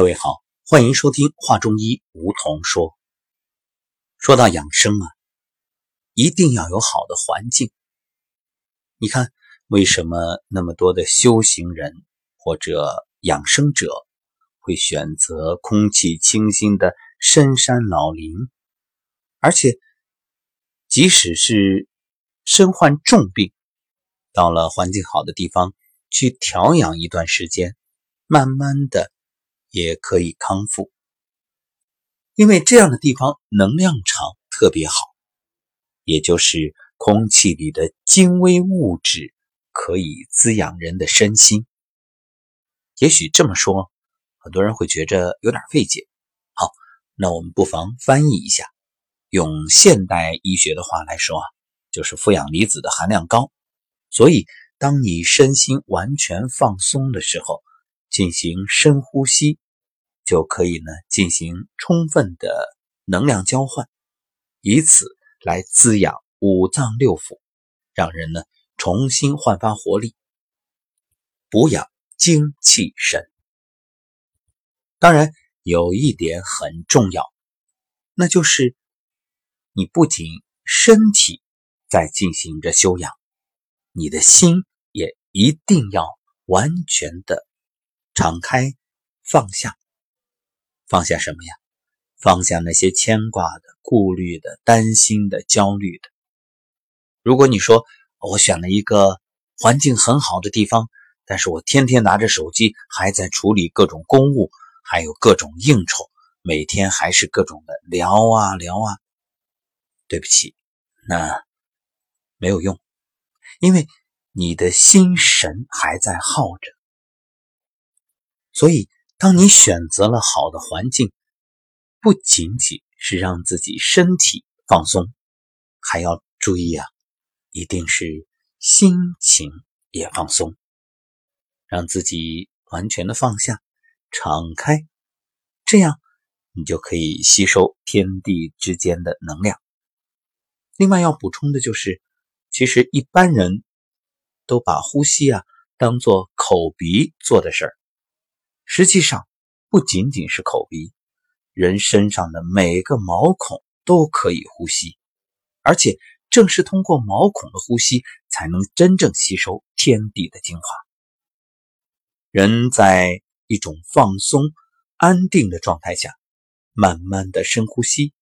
各位好，欢迎收听《话中医》，梧桐说。说到养生啊，一定要有好的环境。你看，为什么那么多的修行人或者养生者会选择空气清新的深山老林？而且，即使是身患重病，到了环境好的地方去调养一段时间，慢慢的。也可以康复，因为这样的地方能量场特别好，也就是空气里的精微物质可以滋养人的身心。也许这么说，很多人会觉着有点费解。好，那我们不妨翻译一下，用现代医学的话来说啊，就是负氧离子的含量高。所以，当你身心完全放松的时候。进行深呼吸，就可以呢进行充分的能量交换，以此来滋养五脏六腑，让人呢重新焕发活力，补养精气神。当然，有一点很重要，那就是你不仅身体在进行着修养，你的心也一定要完全的。敞开，放下，放下什么呀？放下那些牵挂的、顾虑的、担心的、焦虑的。如果你说我选了一个环境很好的地方，但是我天天拿着手机，还在处理各种公务，还有各种应酬，每天还是各种的聊啊聊啊。对不起，那没有用，因为你的心神还在耗着。所以，当你选择了好的环境，不仅仅是让自己身体放松，还要注意啊，一定是心情也放松，让自己完全的放下、敞开，这样你就可以吸收天地之间的能量。另外要补充的就是，其实一般人都把呼吸啊当做口鼻做的事儿。实际上，不仅仅是口鼻，人身上的每个毛孔都可以呼吸，而且正是通过毛孔的呼吸，才能真正吸收天地的精华。人在一种放松、安定的状态下，慢慢的深呼吸，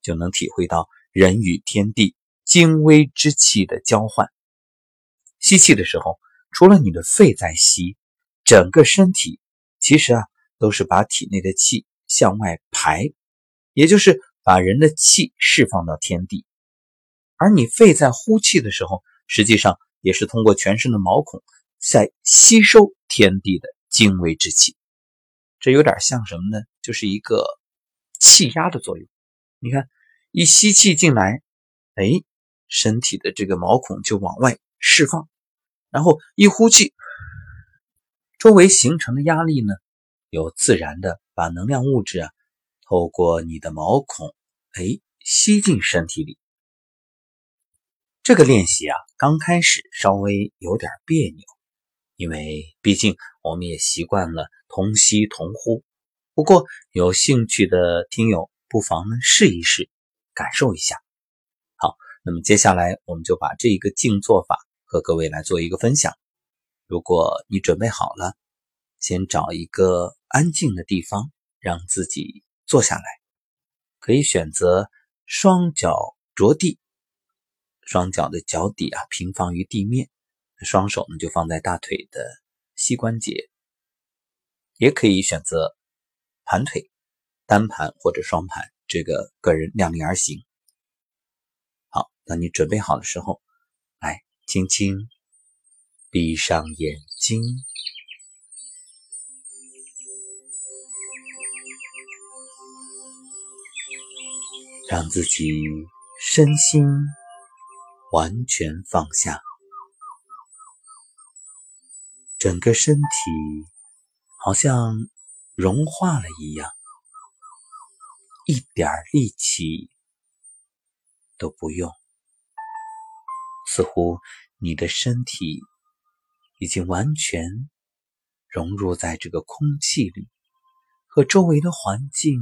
就能体会到人与天地精微之气的交换。吸气的时候，除了你的肺在吸，整个身体。其实啊，都是把体内的气向外排，也就是把人的气释放到天地。而你肺在呼气的时候，实际上也是通过全身的毛孔在吸收天地的精微之气。这有点像什么呢？就是一个气压的作用。你看，一吸气进来，哎，身体的这个毛孔就往外释放，然后一呼气。周围形成的压力呢，有自然的把能量物质啊，透过你的毛孔，哎，吸进身体里。这个练习啊，刚开始稍微有点别扭，因为毕竟我们也习惯了同吸同呼。不过有兴趣的听友不妨呢试一试，感受一下。好，那么接下来我们就把这一个静坐法和各位来做一个分享。如果你准备好了，先找一个安静的地方，让自己坐下来。可以选择双脚着地，双脚的脚底啊平放于地面，双手呢就放在大腿的膝关节。也可以选择盘腿，单盘或者双盘，这个个人量力而行。好，当你准备好的时候，来轻轻。闭上眼睛，让自己身心完全放下，整个身体好像融化了一样，一点力气都不用，似乎你的身体。已经完全融入在这个空气里，和周围的环境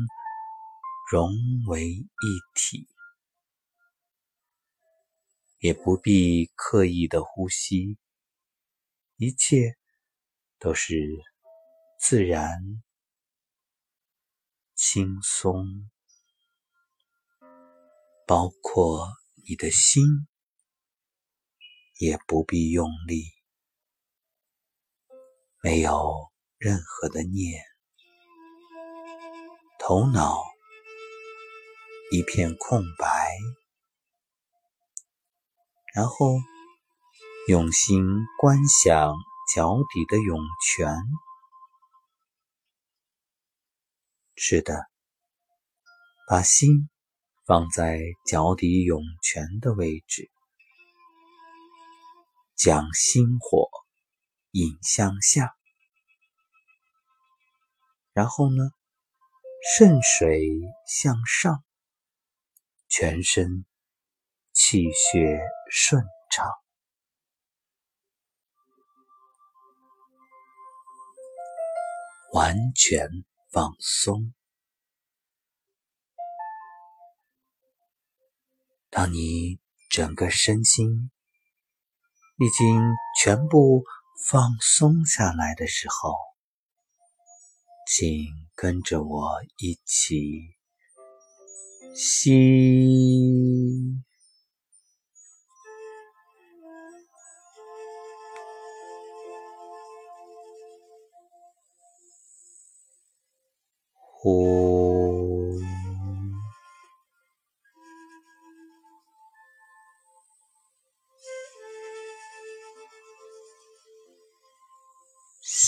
融为一体，也不必刻意的呼吸，一切都是自然、轻松，包括你的心，也不必用力，没有任何的念。头脑一片空白，然后用心观想脚底的涌泉。是的，把心放在脚底涌泉的位置，将心火引向下，然后呢？顺水向上，全身气血顺畅，完全放松。当你整个身心已经全部放松下来的时候，请跟着我一起吸，呼，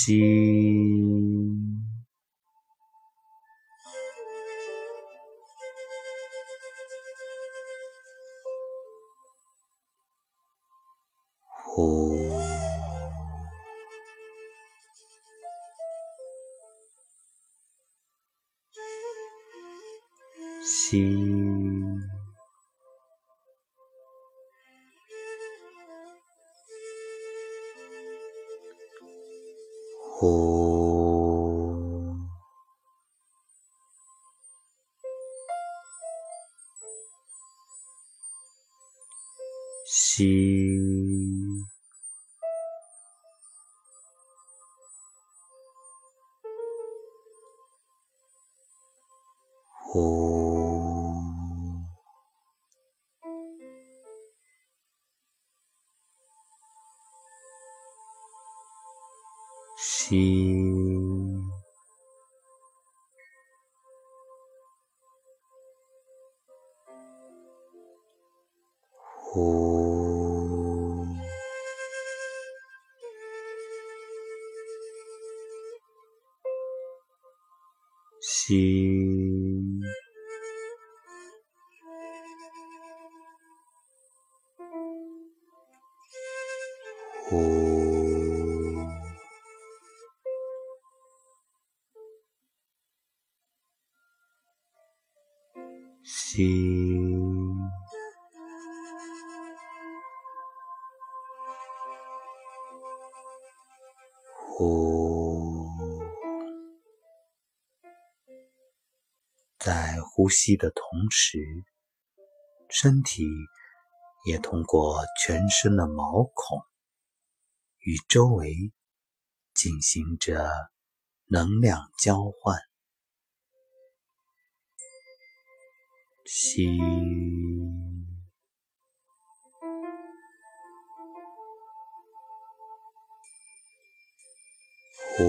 吸。呼，吸，吸，呼，吸。吸，呼，在呼吸的同时，身体也通过全身的毛孔。与周围进行着能量交换，吸，呼，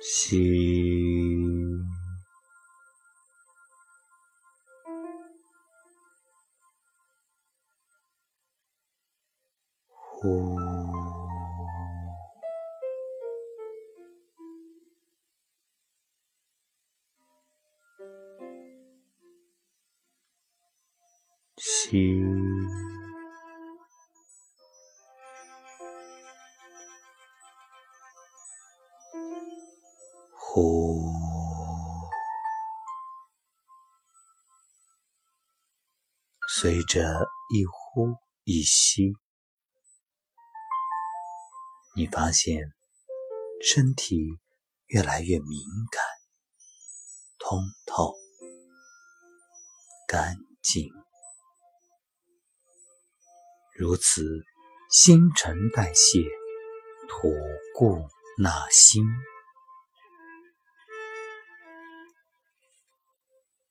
吸。呼，吸，呼，随着一呼。一吸，你发现身体越来越敏感、通透、干净，如此新陈代谢，吐故纳新。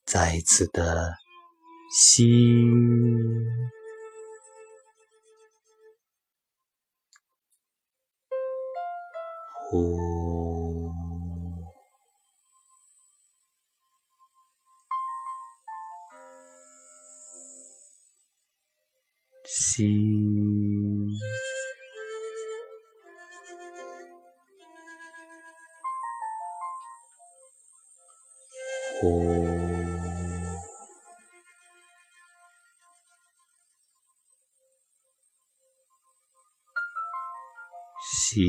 再一次的吸，呼，吸，呼。吸，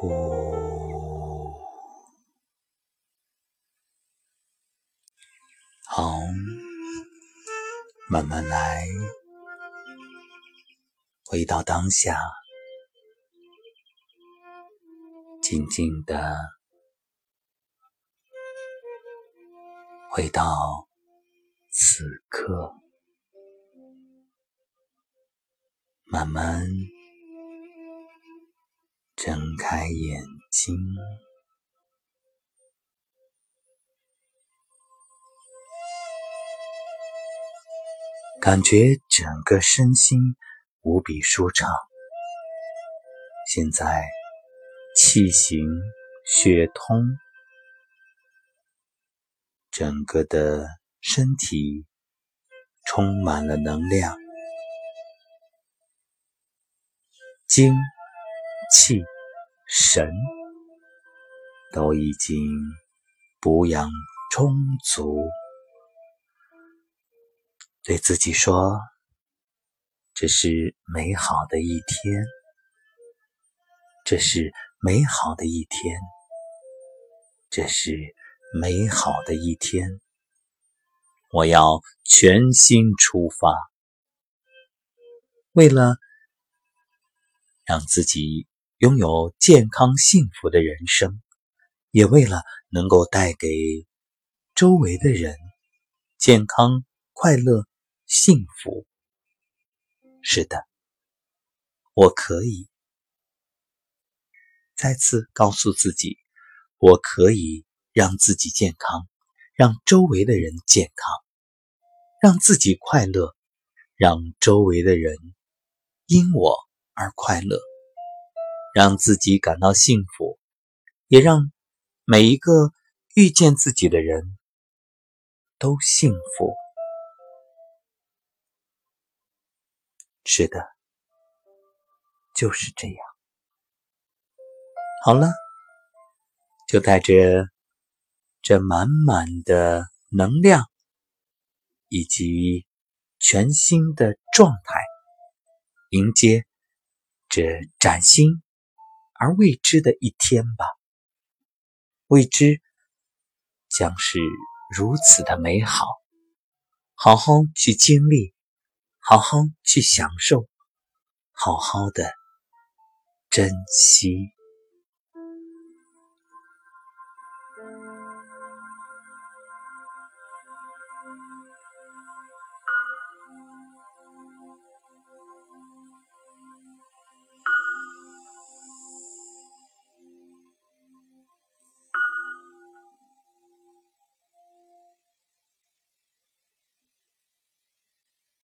呼，慢慢来，回到当下，静静的。回到此刻，慢慢睁开眼睛，感觉整个身心无比舒畅。现在气行血通。整个的身体充满了能量，精、气、神都已经补养充足。对自己说：“这是美好的一天，这是美好的一天，这是。”美好的一天，我要全心出发，为了让自己拥有健康幸福的人生，也为了能够带给周围的人健康、快乐、幸福。是的，我可以再次告诉自己，我可以。让自己健康，让周围的人健康，让自己快乐，让周围的人因我而快乐，让自己感到幸福，也让每一个遇见自己的人都幸福。是的，就是这样。好了，就带着。这满满的能量，以及全新的状态，迎接这崭新而未知的一天吧。未知将是如此的美好，好好去经历，好好去享受，好好的珍惜。